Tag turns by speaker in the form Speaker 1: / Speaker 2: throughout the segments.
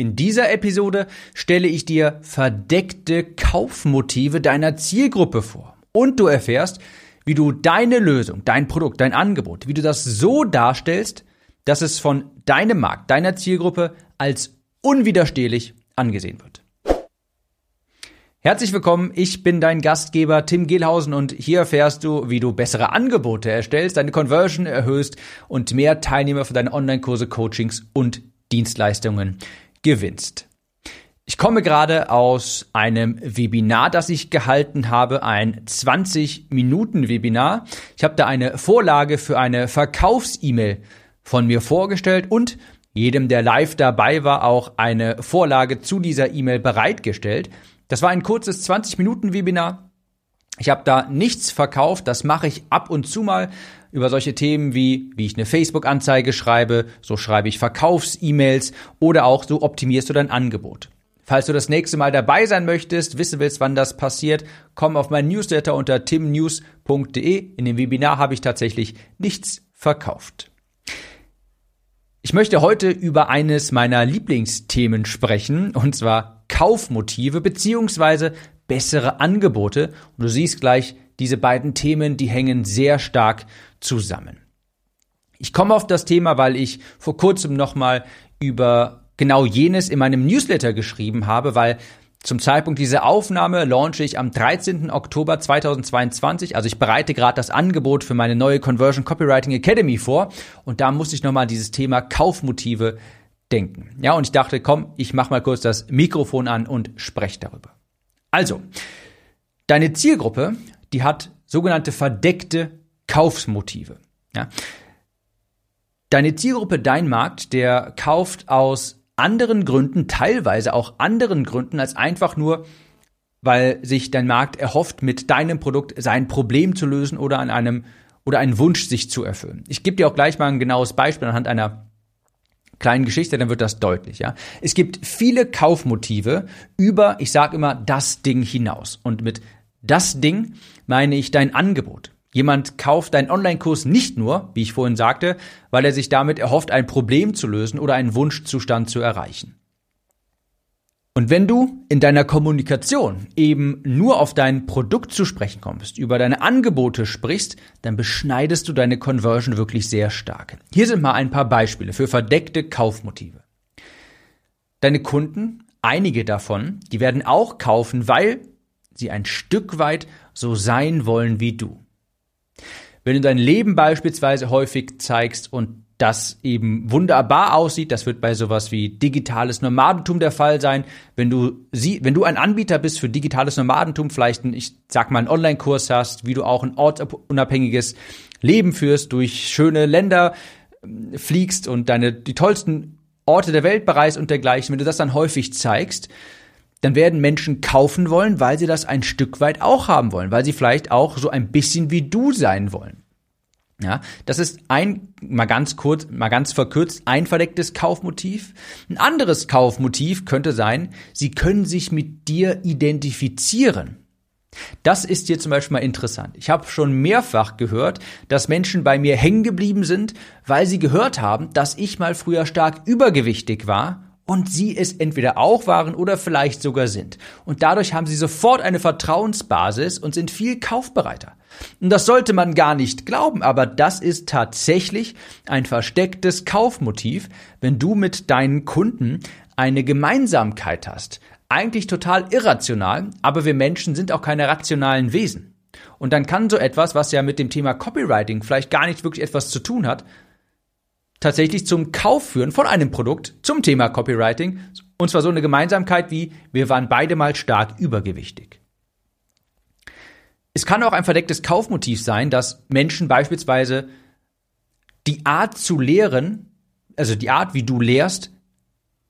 Speaker 1: In dieser Episode stelle ich dir verdeckte Kaufmotive deiner Zielgruppe vor und du erfährst, wie du deine Lösung, dein Produkt, dein Angebot, wie du das so darstellst, dass es von deinem Markt, deiner Zielgruppe als unwiderstehlich angesehen wird. Herzlich willkommen, ich bin dein Gastgeber Tim Gehlhausen und hier erfährst du, wie du bessere Angebote erstellst, deine Conversion erhöhst und mehr Teilnehmer für deine Online-Kurse, Coachings und Dienstleistungen gewinnst. Ich komme gerade aus einem Webinar, das ich gehalten habe, ein 20-Minuten-Webinar. Ich habe da eine Vorlage für eine Verkaufs-E-Mail von mir vorgestellt und jedem, der live dabei war, auch eine Vorlage zu dieser E-Mail bereitgestellt. Das war ein kurzes 20-Minuten-Webinar. Ich habe da nichts verkauft, das mache ich ab und zu mal über solche Themen wie, wie ich eine Facebook-Anzeige schreibe, so schreibe ich Verkaufs-E-Mails oder auch so optimierst du dein Angebot. Falls du das nächste Mal dabei sein möchtest, wissen willst, wann das passiert, komm auf mein Newsletter unter timnews.de. In dem Webinar habe ich tatsächlich nichts verkauft. Ich möchte heute über eines meiner Lieblingsthemen sprechen, und zwar Kaufmotive beziehungsweise bessere Angebote. Und du siehst gleich, diese beiden Themen, die hängen sehr stark zusammen. Ich komme auf das Thema, weil ich vor kurzem nochmal über genau jenes in meinem Newsletter geschrieben habe, weil zum Zeitpunkt dieser Aufnahme launche ich am 13. Oktober 2022. Also ich bereite gerade das Angebot für meine neue Conversion Copywriting Academy vor. Und da muss ich nochmal dieses Thema Kaufmotive denken. Ja, und ich dachte, komm, ich mach mal kurz das Mikrofon an und spreche darüber. Also, deine Zielgruppe, die hat sogenannte verdeckte Kaufsmotive. Ja. Deine Zielgruppe, dein Markt, der kauft aus anderen Gründen, teilweise auch anderen Gründen, als einfach nur, weil sich dein Markt erhofft, mit deinem Produkt sein Problem zu lösen oder an einem oder einen Wunsch sich zu erfüllen. Ich gebe dir auch gleich mal ein genaues Beispiel anhand einer kleinen Geschichte, dann wird das deutlich, ja. Es gibt viele Kaufmotive über, ich sage immer, das Ding hinaus. Und mit das Ding meine ich dein Angebot. Jemand kauft deinen Online-Kurs nicht nur, wie ich vorhin sagte, weil er sich damit erhofft, ein Problem zu lösen oder einen Wunschzustand zu erreichen. Und wenn du in deiner Kommunikation eben nur auf dein Produkt zu sprechen kommst, über deine Angebote sprichst, dann beschneidest du deine Conversion wirklich sehr stark. Hier sind mal ein paar Beispiele für verdeckte Kaufmotive. Deine Kunden, einige davon, die werden auch kaufen, weil sie ein Stück weit so sein wollen wie du. Wenn du dein Leben beispielsweise häufig zeigst und das eben wunderbar aussieht. Das wird bei sowas wie digitales Nomadentum der Fall sein. Wenn du sie, wenn du ein Anbieter bist für digitales Nomadentum, vielleicht ein, ich sag mal, einen Online-Kurs hast, wie du auch ein ortsunabhängiges Leben führst, durch schöne Länder ähm, fliegst und deine, die tollsten Orte der Welt bereist und dergleichen. Wenn du das dann häufig zeigst, dann werden Menschen kaufen wollen, weil sie das ein Stück weit auch haben wollen, weil sie vielleicht auch so ein bisschen wie du sein wollen. Ja, das ist ein, mal ganz kurz, mal ganz verkürzt, ein verdecktes Kaufmotiv. Ein anderes Kaufmotiv könnte sein, Sie können sich mit dir identifizieren. Das ist hier zum Beispiel mal interessant. Ich habe schon mehrfach gehört, dass Menschen bei mir hängen geblieben sind, weil sie gehört haben, dass ich mal früher stark übergewichtig war und sie es entweder auch waren oder vielleicht sogar sind. Und dadurch haben sie sofort eine Vertrauensbasis und sind viel kaufbereiter. Und das sollte man gar nicht glauben, aber das ist tatsächlich ein verstecktes Kaufmotiv, wenn du mit deinen Kunden eine Gemeinsamkeit hast. Eigentlich total irrational, aber wir Menschen sind auch keine rationalen Wesen. Und dann kann so etwas, was ja mit dem Thema Copywriting vielleicht gar nicht wirklich etwas zu tun hat, tatsächlich zum Kauf führen von einem Produkt zum Thema Copywriting. Und zwar so eine Gemeinsamkeit wie, wir waren beide mal stark übergewichtig. Es kann auch ein verdecktes Kaufmotiv sein, dass Menschen beispielsweise die Art zu lehren, also die Art, wie du lehrst,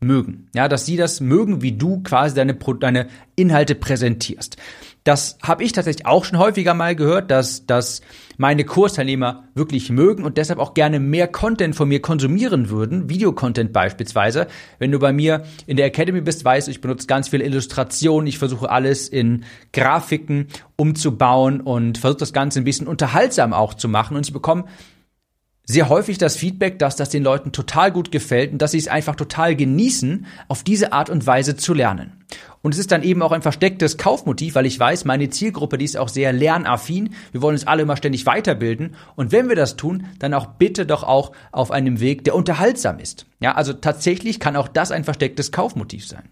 Speaker 1: mögen. Ja, dass sie das mögen, wie du quasi deine, deine Inhalte präsentierst. Das habe ich tatsächlich auch schon häufiger mal gehört, dass, dass meine Kursteilnehmer wirklich mögen und deshalb auch gerne mehr Content von mir konsumieren würden, Videocontent beispielsweise. Wenn du bei mir in der Academy bist, weißt du, ich benutze ganz viel Illustration, ich versuche alles in Grafiken umzubauen und versuche das Ganze ein bisschen unterhaltsam auch zu machen. Und ich bekomme sehr häufig das Feedback, dass das den Leuten total gut gefällt und dass sie es einfach total genießen, auf diese Art und Weise zu lernen. Und es ist dann eben auch ein verstecktes Kaufmotiv, weil ich weiß, meine Zielgruppe, die ist auch sehr lernaffin. Wir wollen uns alle immer ständig weiterbilden. Und wenn wir das tun, dann auch bitte doch auch auf einem Weg, der unterhaltsam ist. Ja, also tatsächlich kann auch das ein verstecktes Kaufmotiv sein.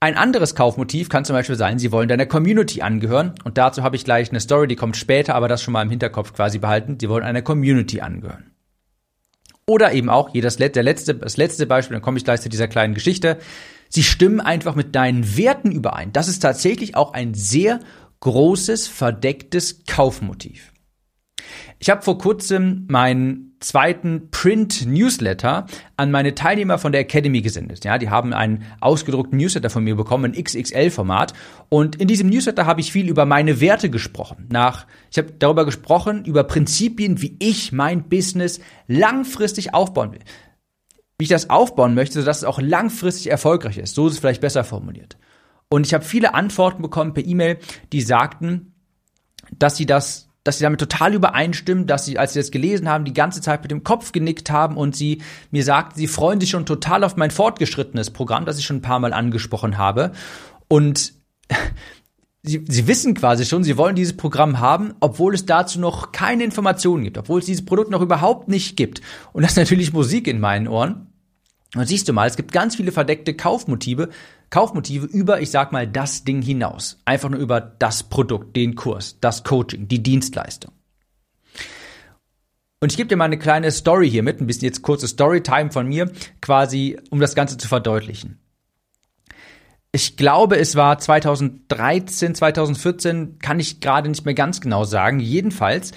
Speaker 1: Ein anderes Kaufmotiv kann zum Beispiel sein, Sie wollen deiner Community angehören. Und dazu habe ich gleich eine Story, die kommt später, aber das schon mal im Hinterkopf quasi behalten. Sie wollen einer Community angehören. Oder eben auch, hier das, der letzte, das letzte Beispiel, dann komme ich gleich zu dieser kleinen Geschichte. Sie stimmen einfach mit deinen Werten überein. Das ist tatsächlich auch ein sehr großes, verdecktes Kaufmotiv. Ich habe vor kurzem meinen zweiten Print-Newsletter an meine Teilnehmer von der Academy gesendet. Ja, die haben einen ausgedruckten Newsletter von mir bekommen, ein XXL-Format. Und in diesem Newsletter habe ich viel über meine Werte gesprochen. Nach, ich habe darüber gesprochen, über Prinzipien, wie ich mein Business langfristig aufbauen will. Wie ich das aufbauen möchte, sodass es auch langfristig erfolgreich ist. So ist es vielleicht besser formuliert. Und ich habe viele Antworten bekommen per E-Mail, die sagten, dass sie das dass sie damit total übereinstimmen, dass sie, als sie das gelesen haben, die ganze Zeit mit dem Kopf genickt haben und sie mir sagten, sie freuen sich schon total auf mein fortgeschrittenes Programm, das ich schon ein paar Mal angesprochen habe. Und Sie, sie wissen quasi schon, sie wollen dieses Programm haben, obwohl es dazu noch keine Informationen gibt, obwohl es dieses Produkt noch überhaupt nicht gibt. Und das ist natürlich Musik in meinen Ohren. Und siehst du mal, es gibt ganz viele verdeckte Kaufmotive, Kaufmotive über, ich sag mal, das Ding hinaus. Einfach nur über das Produkt, den Kurs, das Coaching, die Dienstleistung. Und ich gebe dir mal eine kleine Story hier mit, ein bisschen jetzt kurze Storytime von mir, quasi, um das Ganze zu verdeutlichen. Ich glaube, es war 2013, 2014, kann ich gerade nicht mehr ganz genau sagen. Jedenfalls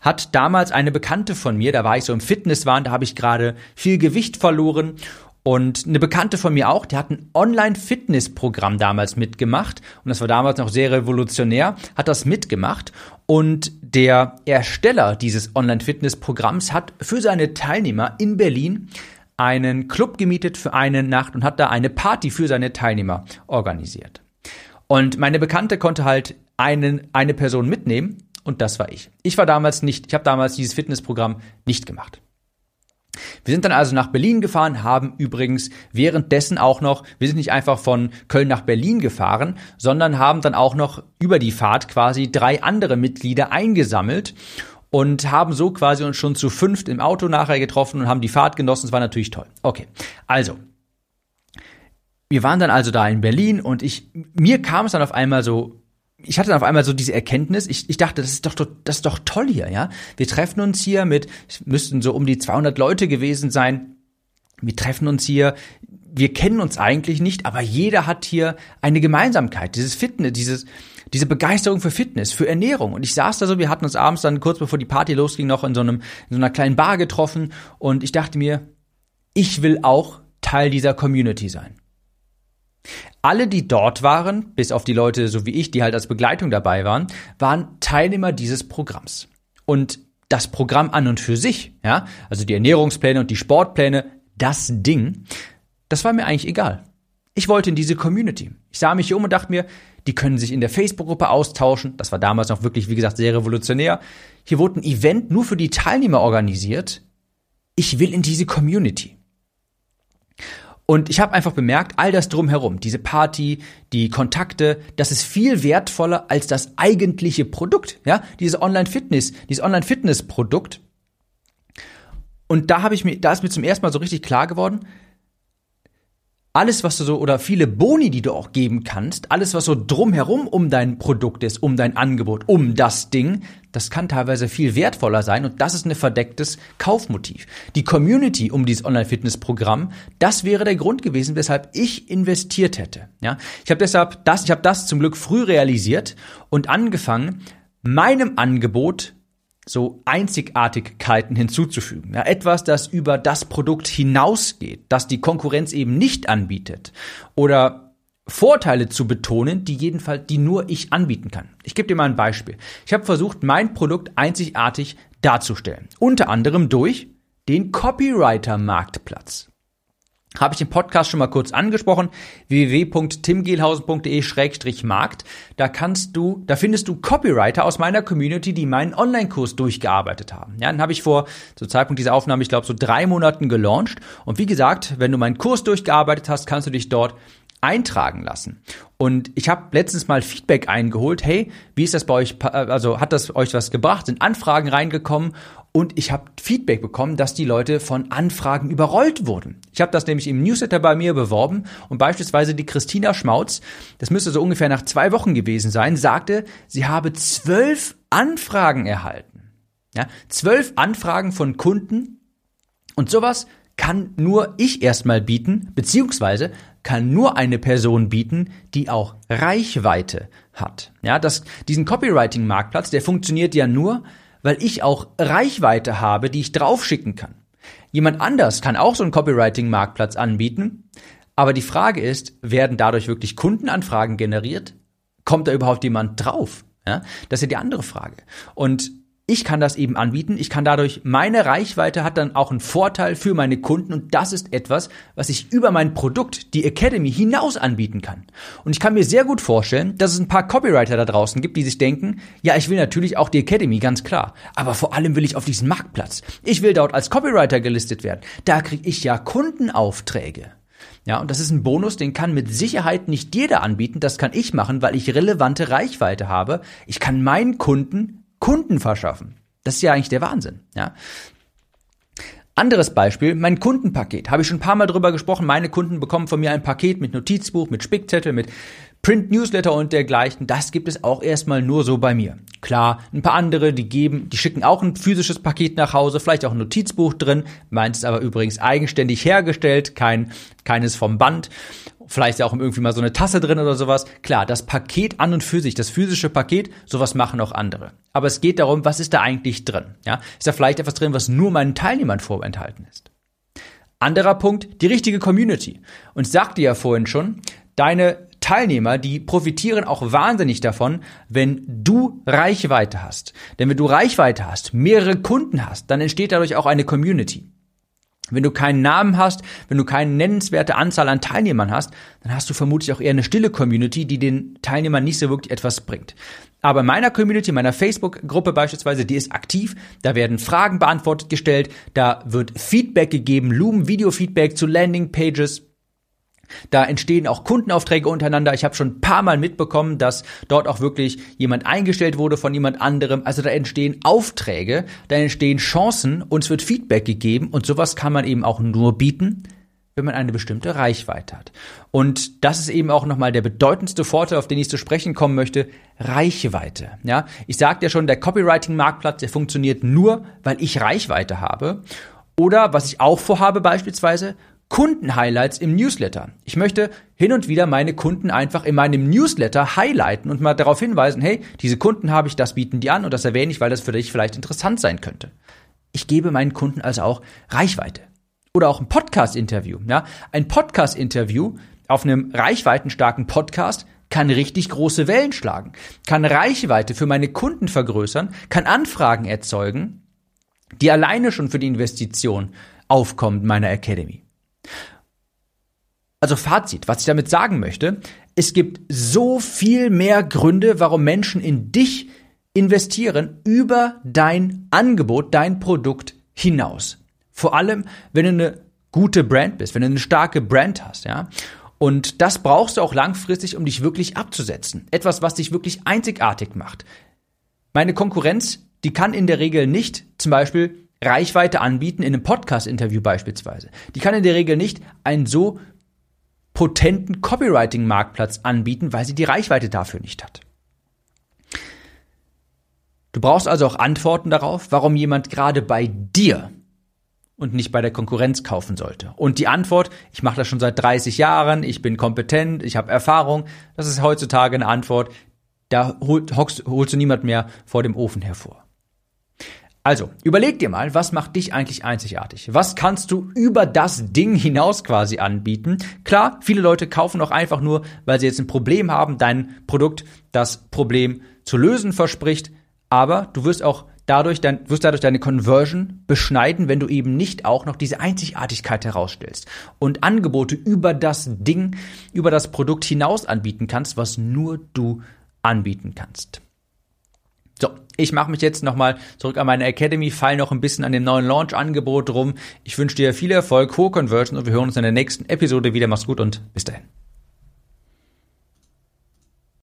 Speaker 1: hat damals eine Bekannte von mir, da war ich so im Fitnesswahn, da habe ich gerade viel Gewicht verloren und eine Bekannte von mir auch, die hat ein Online-Fitness-Programm damals mitgemacht. Und das war damals noch sehr revolutionär, hat das mitgemacht. Und der Ersteller dieses Online-Fitness-Programms hat für seine Teilnehmer in Berlin einen Club gemietet für eine Nacht und hat da eine Party für seine Teilnehmer organisiert. Und meine Bekannte konnte halt einen, eine Person mitnehmen und das war ich. Ich war damals nicht, ich habe damals dieses Fitnessprogramm nicht gemacht. Wir sind dann also nach Berlin gefahren, haben übrigens währenddessen auch noch, wir sind nicht einfach von Köln nach Berlin gefahren, sondern haben dann auch noch über die Fahrt quasi drei andere Mitglieder eingesammelt und haben so quasi uns schon zu fünft im Auto nachher getroffen und haben die Fahrt genossen. Es war natürlich toll. Okay, also wir waren dann also da in Berlin und ich mir kam es dann auf einmal so ich hatte dann auf einmal so diese Erkenntnis, ich, ich dachte, das ist doch das ist doch toll hier, ja? Wir treffen uns hier mit es müssten so um die 200 Leute gewesen sein. Wir treffen uns hier, wir kennen uns eigentlich nicht, aber jeder hat hier eine Gemeinsamkeit, dieses Fitness, dieses diese Begeisterung für Fitness, für Ernährung. Und ich saß da so, wir hatten uns abends dann kurz bevor die Party losging noch in so einem in so einer kleinen Bar getroffen und ich dachte mir, ich will auch Teil dieser Community sein. Alle, die dort waren, bis auf die Leute so wie ich, die halt als Begleitung dabei waren, waren Teilnehmer dieses Programms. Und das Programm an und für sich, ja, also die Ernährungspläne und die Sportpläne, das Ding, das war mir eigentlich egal. Ich wollte in diese Community. Ich sah mich hier um und dachte mir, die können sich in der Facebook-Gruppe austauschen. Das war damals noch wirklich, wie gesagt, sehr revolutionär. Hier wurde ein Event nur für die Teilnehmer organisiert. Ich will in diese Community. Und ich habe einfach bemerkt, all das drumherum, diese Party, die Kontakte, das ist viel wertvoller als das eigentliche Produkt, ja, dieses Online-Fitness, dieses Online-Fitness-Produkt. Und da habe ich mir, da ist mir zum ersten Mal so richtig klar geworden, alles, was du so, oder viele Boni, die du auch geben kannst, alles, was so drumherum um dein Produkt ist, um dein Angebot, um das Ding, das kann teilweise viel wertvoller sein und das ist ein verdecktes Kaufmotiv. Die Community um dieses Online-Fitness-Programm, das wäre der Grund gewesen, weshalb ich investiert hätte. Ja, ich habe deshalb das, ich habe das zum Glück früh realisiert und angefangen, meinem Angebot so Einzigartigkeiten hinzuzufügen. Ja, etwas, das über das Produkt hinausgeht, das die Konkurrenz eben nicht anbietet. Oder Vorteile zu betonen, die jedenfalls, die nur ich anbieten kann. Ich gebe dir mal ein Beispiel. Ich habe versucht, mein Produkt einzigartig darzustellen. Unter anderem durch den Copywriter-Marktplatz. habe ich im Podcast schon mal kurz angesprochen, www.timgehlhausen.de-markt. Da kannst du, da findest du Copywriter aus meiner Community, die meinen Online-Kurs durchgearbeitet haben. Ja, den habe ich vor, zum Zeitpunkt dieser Aufnahme, ich glaube, so drei Monaten gelauncht. Und wie gesagt, wenn du meinen Kurs durchgearbeitet hast, kannst du dich dort eintragen lassen. Und ich habe letztens mal Feedback eingeholt. Hey, wie ist das bei euch? Also hat das euch was gebracht? Sind Anfragen reingekommen? Und ich habe Feedback bekommen, dass die Leute von Anfragen überrollt wurden. Ich habe das nämlich im Newsletter bei mir beworben und beispielsweise die Christina Schmautz, das müsste so ungefähr nach zwei Wochen gewesen sein, sagte, sie habe zwölf Anfragen erhalten. Ja, zwölf Anfragen von Kunden und sowas kann nur ich erstmal bieten, beziehungsweise kann nur eine Person bieten, die auch Reichweite hat. Ja, das, diesen Copywriting-Marktplatz, der funktioniert ja nur, weil ich auch Reichweite habe, die ich draufschicken kann. Jemand anders kann auch so einen Copywriting-Marktplatz anbieten, aber die Frage ist, werden dadurch wirklich Kundenanfragen generiert? Kommt da überhaupt jemand drauf? Ja, das ist ja die andere Frage. Und ich kann das eben anbieten. Ich kann dadurch, meine Reichweite hat dann auch einen Vorteil für meine Kunden und das ist etwas, was ich über mein Produkt, die Academy, hinaus anbieten kann. Und ich kann mir sehr gut vorstellen, dass es ein paar Copywriter da draußen gibt, die sich denken, ja, ich will natürlich auch die Academy, ganz klar. Aber vor allem will ich auf diesen Marktplatz. Ich will dort als Copywriter gelistet werden. Da kriege ich ja Kundenaufträge. Ja, und das ist ein Bonus, den kann mit Sicherheit nicht jeder anbieten. Das kann ich machen, weil ich relevante Reichweite habe. Ich kann meinen Kunden Kunden verschaffen. Das ist ja eigentlich der Wahnsinn, ja. Anderes Beispiel, mein Kundenpaket. Habe ich schon ein paar Mal drüber gesprochen. Meine Kunden bekommen von mir ein Paket mit Notizbuch, mit Spickzettel, mit Print-Newsletter und dergleichen. Das gibt es auch erstmal nur so bei mir. Klar, ein paar andere, die geben, die schicken auch ein physisches Paket nach Hause, vielleicht auch ein Notizbuch drin. Meins ist aber übrigens eigenständig hergestellt, kein, keines vom Band vielleicht ja auch irgendwie mal so eine Tasse drin oder sowas. Klar, das Paket an und für sich, das physische Paket, sowas machen auch andere. Aber es geht darum, was ist da eigentlich drin? Ja, ist da vielleicht etwas drin, was nur meinen Teilnehmern vorenthalten ist? Anderer Punkt, die richtige Community. Und ich sagte ja vorhin schon, deine Teilnehmer, die profitieren auch wahnsinnig davon, wenn du Reichweite hast. Denn wenn du Reichweite hast, mehrere Kunden hast, dann entsteht dadurch auch eine Community. Wenn du keinen Namen hast, wenn du keine nennenswerte Anzahl an Teilnehmern hast, dann hast du vermutlich auch eher eine stille Community, die den Teilnehmern nicht so wirklich etwas bringt. Aber in meiner Community, meiner Facebook-Gruppe beispielsweise, die ist aktiv, da werden Fragen beantwortet gestellt, da wird Feedback gegeben, Loom, Video-Feedback zu Landing-Pages, da entstehen auch Kundenaufträge untereinander. Ich habe schon ein paar Mal mitbekommen, dass dort auch wirklich jemand eingestellt wurde von jemand anderem. Also da entstehen Aufträge, da entstehen Chancen, uns wird Feedback gegeben und sowas kann man eben auch nur bieten, wenn man eine bestimmte Reichweite hat. Und das ist eben auch nochmal der bedeutendste Vorteil, auf den ich zu sprechen kommen möchte, Reichweite. Ja, ich sagte ja schon, der Copywriting-Marktplatz, der funktioniert nur, weil ich Reichweite habe. Oder was ich auch vorhabe beispielsweise, Kundenhighlights im Newsletter. Ich möchte hin und wieder meine Kunden einfach in meinem Newsletter highlighten und mal darauf hinweisen, hey, diese Kunden habe ich, das bieten die an und das erwähne ich, weil das für dich vielleicht interessant sein könnte. Ich gebe meinen Kunden also auch Reichweite. Oder auch ein Podcast-Interview. Ja? Ein Podcast-Interview auf einem reichweitenstarken Podcast kann richtig große Wellen schlagen, kann Reichweite für meine Kunden vergrößern, kann Anfragen erzeugen, die alleine schon für die Investition aufkommen meiner Academy. Also Fazit, was ich damit sagen möchte, es gibt so viel mehr Gründe, warum Menschen in dich investieren über dein Angebot, dein Produkt hinaus. Vor allem, wenn du eine gute Brand bist, wenn du eine starke Brand hast, ja. Und das brauchst du auch langfristig, um dich wirklich abzusetzen. Etwas, was dich wirklich einzigartig macht. Meine Konkurrenz, die kann in der Regel nicht zum Beispiel Reichweite anbieten in einem Podcast-Interview beispielsweise. Die kann in der Regel nicht einen so potenten Copywriting-Marktplatz anbieten, weil sie die Reichweite dafür nicht hat. Du brauchst also auch Antworten darauf, warum jemand gerade bei dir und nicht bei der Konkurrenz kaufen sollte. Und die Antwort, ich mache das schon seit 30 Jahren, ich bin kompetent, ich habe Erfahrung, das ist heutzutage eine Antwort, da holst, holst du niemand mehr vor dem Ofen hervor. Also, überleg dir mal, was macht dich eigentlich einzigartig? Was kannst du über das Ding hinaus quasi anbieten? Klar, viele Leute kaufen auch einfach nur, weil sie jetzt ein Problem haben, dein Produkt das Problem zu lösen verspricht, aber du wirst auch dadurch dein, wirst dadurch deine Conversion beschneiden, wenn du eben nicht auch noch diese Einzigartigkeit herausstellst und Angebote über das Ding, über das Produkt hinaus anbieten kannst, was nur du anbieten kannst. So, ich mache mich jetzt nochmal zurück an meine Academy, fall noch ein bisschen an dem neuen Launch-Angebot rum. Ich wünsche dir viel Erfolg, hohe Conversion und wir hören uns in der nächsten Episode wieder. Mach's gut und bis dahin.